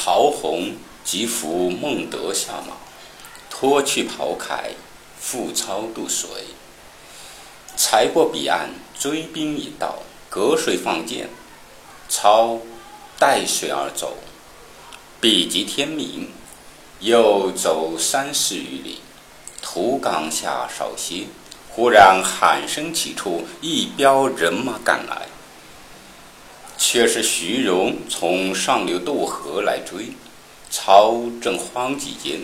曹洪即扶孟德下马，脱去袍铠，赴操渡水。才过彼岸，追兵已到，隔水放箭。操带水而走，彼及天明，又走三十余里，途冈下少歇，忽然喊声起处，一彪人马赶来，却是徐荣从上流渡河来追。操正慌急间，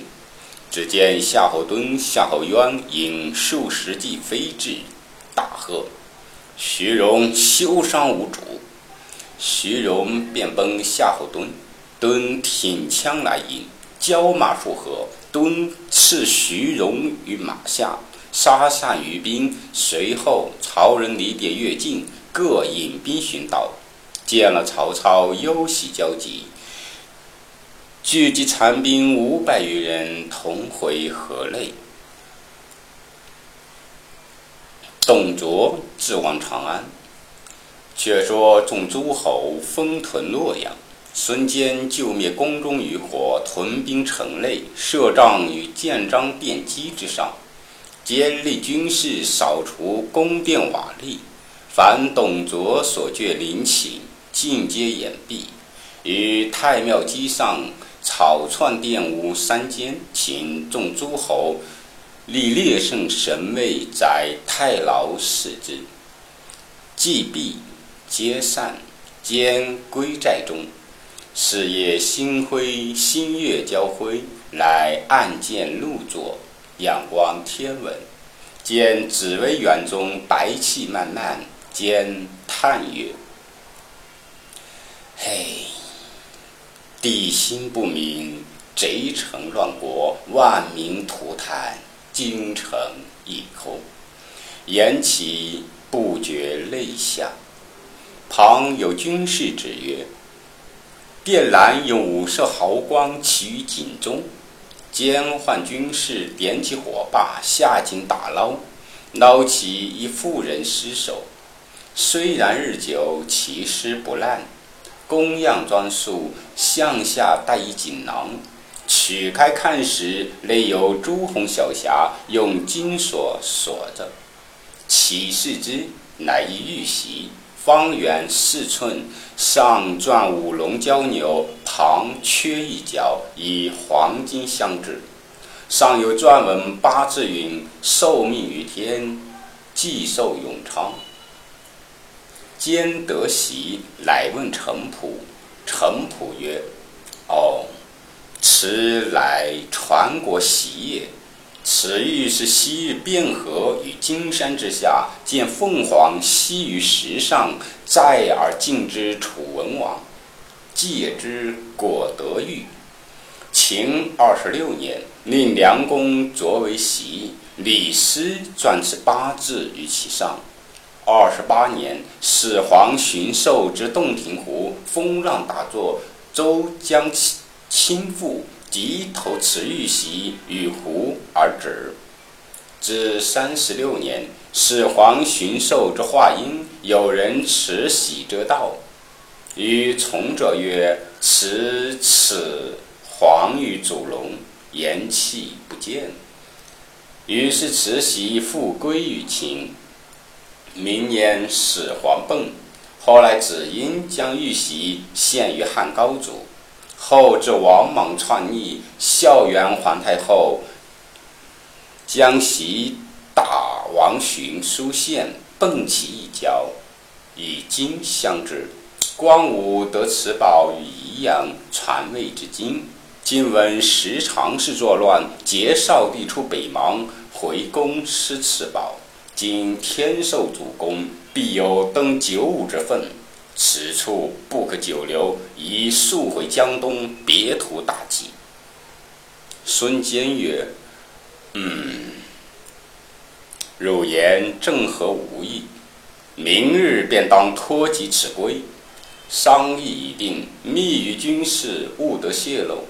只见夏侯惇、夏侯渊引数十骑飞至，大喝：“徐荣休伤无主！”徐荣便奔夏侯惇，惇挺枪来迎，交马数合，惇刺徐荣于马下，杀散余兵。随后曹仁、李典越境，各引兵寻道，见了曹操，忧喜交集，聚集残兵五百余人，同回河内。董卓自往长安。却说众诸侯封屯洛阳，孙坚救灭宫中余火，屯兵城内，设帐于建章殿基之上，坚立军士，扫除宫殿瓦砾。凡董卓所掘陵寝，尽皆掩蔽。于太庙基上草窜殿屋三间，请众诸侯立列圣神位，在太牢使之。既毕。皆散，兼归寨中。是夜星辉星月交辉，乃暗见露座，仰观天文。见紫微垣中白气漫漫，兼叹曰：“嘿，地心不明，贼臣乱国，万民涂炭，京城一空。”言其不觉泪下。旁有军士指曰：“便兰用五色毫光起于井中，兼唤军士点起火把，下井打捞，捞起一妇人尸首。虽然日久，其尸不烂。供样装束，向下带一锦囊，取开看时，内有朱红小匣，用金锁锁着。起视之，乃一玉玺。”方圆四寸，上篆五龙交牛，旁缺一角，以黄金相制。上有篆文八字云：“受命于天，既寿永昌。”兼得喜，乃问程普。程普曰：“哦，此乃传国喜也。”此玉是昔日汴河于金山之下，见凤凰栖于石上，载而进之楚文王，借之果得玉。秦二十六年，令梁公作为玺，李斯撰此八字于其上。二十八年，始皇巡狩之洞庭湖，风浪大作，周将倾覆。即投此玉玺与湖而止。至三十六年，始皇巡狩之华阴，有人持玺者道，与从者曰：“此此皇于祖龙，言气不见。”于是此玺复归于秦。明年始皇崩，后来子婴将玉玺献于汉高祖。后至王莽篡逆，孝元皇太后将其打王寻书献，奔其一角，以金相制。光武得此宝于宜阳，传位至今。今闻时常侍作乱，劫少帝出北邙，回宫失此宝。今天授主公，必有登九五之分。此处不可久留，宜速回江东，别图大计。孙坚曰：“嗯，汝言正合吾意。明日便当托己此归。商议已定，密于军事，勿得泄露。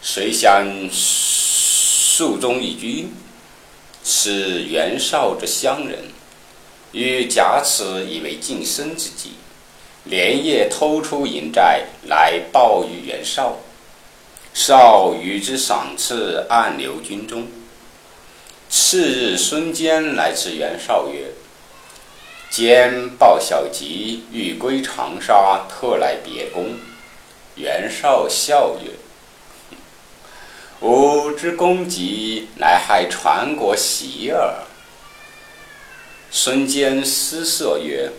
谁想蜀中一军，是袁绍之乡人，欲假此以为晋升之计。”连夜偷出营寨来报与袁绍，少与之赏赐，暗留军中。次日，孙坚来至袁绍曰：“坚报小吉，欲归长沙，特来别公。”袁绍笑曰：“吾之功绩，乃害传国喜耳。”孙坚思色曰：“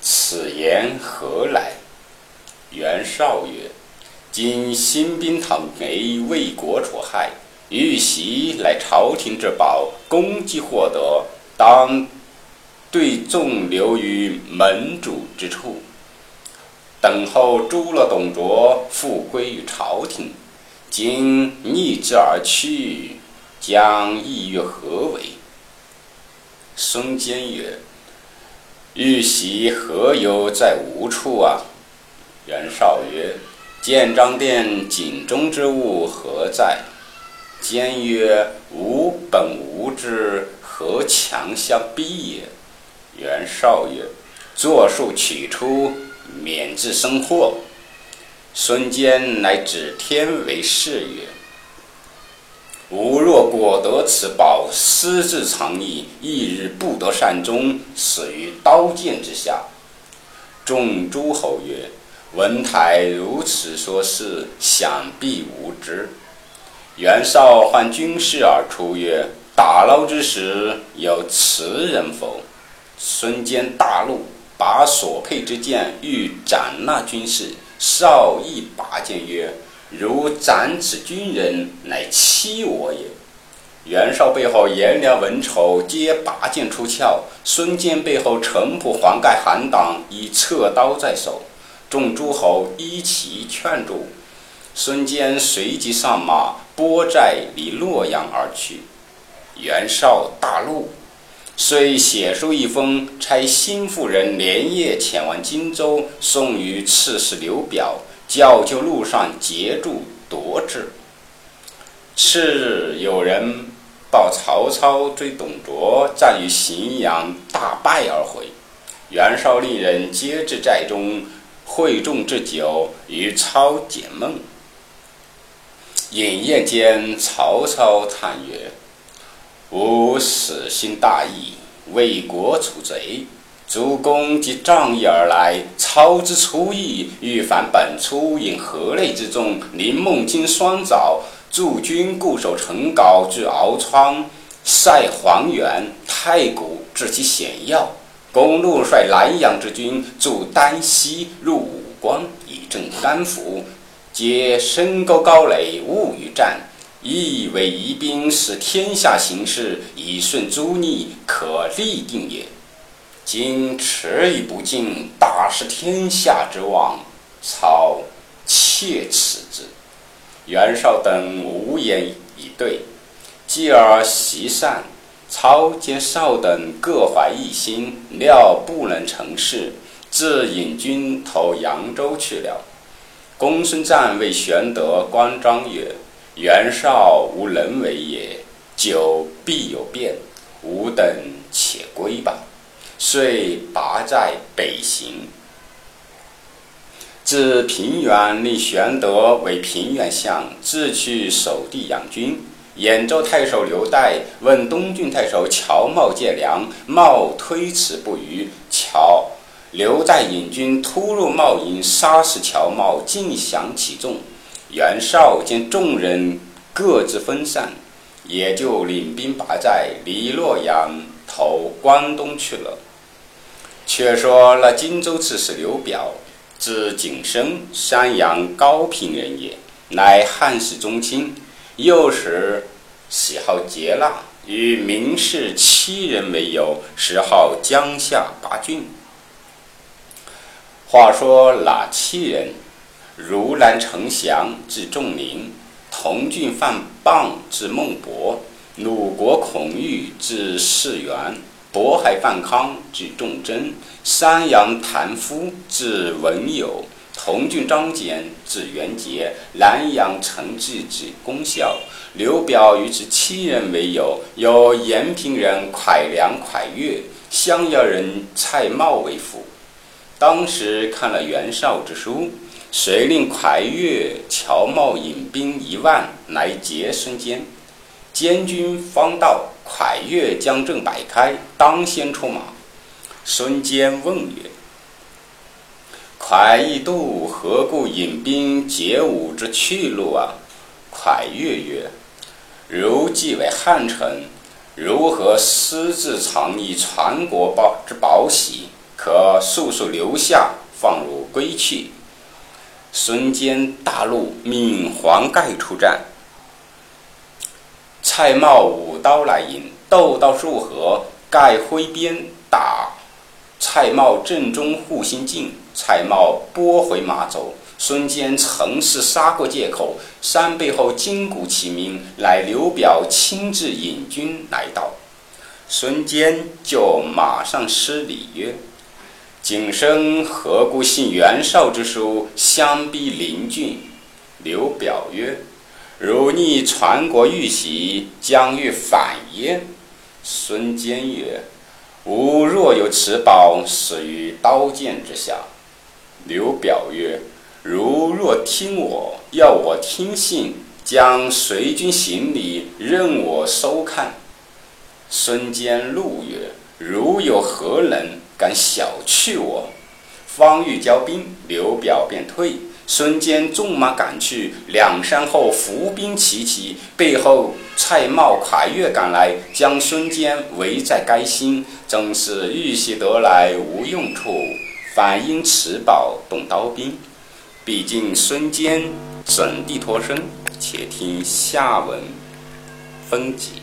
此言何来？”袁绍曰：“今新兵讨贼，魏国除害，欲袭来朝廷之宝，功绩获得，当对众留于门主之处，等候诛了董卓，复归于朝廷。今逆之而去，将意欲何为？”孙坚曰：“欲袭何由在无处啊？”袁绍曰：“建章殿井中之物何在？”坚曰：“吾本无之，何强相逼也？”袁绍曰：“作数取出，免致生祸。”孙坚乃指天为誓曰。吾若果得此宝，私自藏匿，一日不得善终，死于刀剑之下。众诸侯曰：“文台如此说事，想必无知。”袁绍唤军士而出曰：“打捞之时，有此人否？”孙坚大怒，拔所佩之剑，欲斩那军士。绍亦拔剑曰：如斩此军人，乃欺我也。袁绍背后颜良、文丑皆拔剑出鞘，孙坚背后程普、黄盖、韩党已侧刀在手，众诸侯一齐劝住。孙坚随即上马，拨寨离洛阳而去。袁绍大怒，遂写书一封，差新妇人连夜前往荆州，送与刺史刘表。教就路上截住夺之。次日，有人报曹操追董卓，战于荥阳，大败而回。袁绍令人接至寨中，会众置酒，与操解闷。饮宴间，曹操叹曰：“吾死心大义，为国除贼。”主公即仗义而来，操之出意，欲反本初，引河内之众，临孟津双枣，驻军固守城皋至敖仓，塞黄原、太谷，至其险要。公路率南阳之军驻丹溪，入武关，以镇甘伏，皆深沟高垒，勿与战。以为疑兵，使天下形势以顺诸逆，可立定也。今迟疑不进，大失天下之望。操切齿之。袁绍等无言以对。继而席散。操见绍等各怀一心，料不能成事，自引军投扬州去了。公孙瓒谓玄德、关张曰：“袁绍无能为也，久必有变。吾等且归吧。”遂拔寨北行，至平原，令玄德为平原相，自去守地养军。兖州太守刘岱问东郡太守乔瑁借粮，瑁推辞不与。乔刘岱引军突入瑁营，杀死乔瑁，尽降其众。袁绍见众人各自分散，也就领兵拔寨，离洛阳投关东去了。却说那荆州刺史刘表，字景升，山阳高平人也，乃汉室宗亲。幼时喜好劫纳，与名士七人为友，时号江夏八郡。话说那七人：如南丞相字仲宁，同郡范滂字孟博，鲁国孔玉字士元。渤海范康字仲贞，山阳谭夫字文友，同郡张简字元节，南阳陈志字公孝。刘表与此七人为友，有延平人蒯良、蒯越，襄阳人蔡瑁为辅。当时看了袁绍之书，遂令蒯越、乔瑁引兵一万来截孙坚。监军方到，蒯越将阵摆开，当先出马。孙坚问曰：“蒯义度何故引兵截吾之去路啊？”蒯越曰：“如既为汉臣，如何私自藏匿传国宝之宝玺？可速速留下，放汝归去。”孙坚大怒，命黄盖出战。蔡瑁舞刀来迎，斗到数合，盖挥鞭打蔡瑁正中护心镜，蔡瑁拨回马走。孙坚乘势杀过界口，山背后金鼓齐鸣，乃刘表亲自引军来到。孙坚就马上施礼曰。景生何故信袁绍之书，相逼邻郡？刘表曰：“汝逆传国玉玺，将欲反焉。”孙坚曰：“吾若有此宝，死于刀剑之下。”刘表曰：“如若听我，要我听信，将随军行礼，任我收看。”孙坚怒曰：“如有何能？”敢小觑我！方欲交兵，刘表便退。孙坚纵马赶去，两山后伏兵齐齐，背后蔡瑁、蒯越赶来，将孙坚围在该心。正是玉玺得来无用处，反因此宝动刀兵。毕竟孙坚怎地脱身？且听下文分解。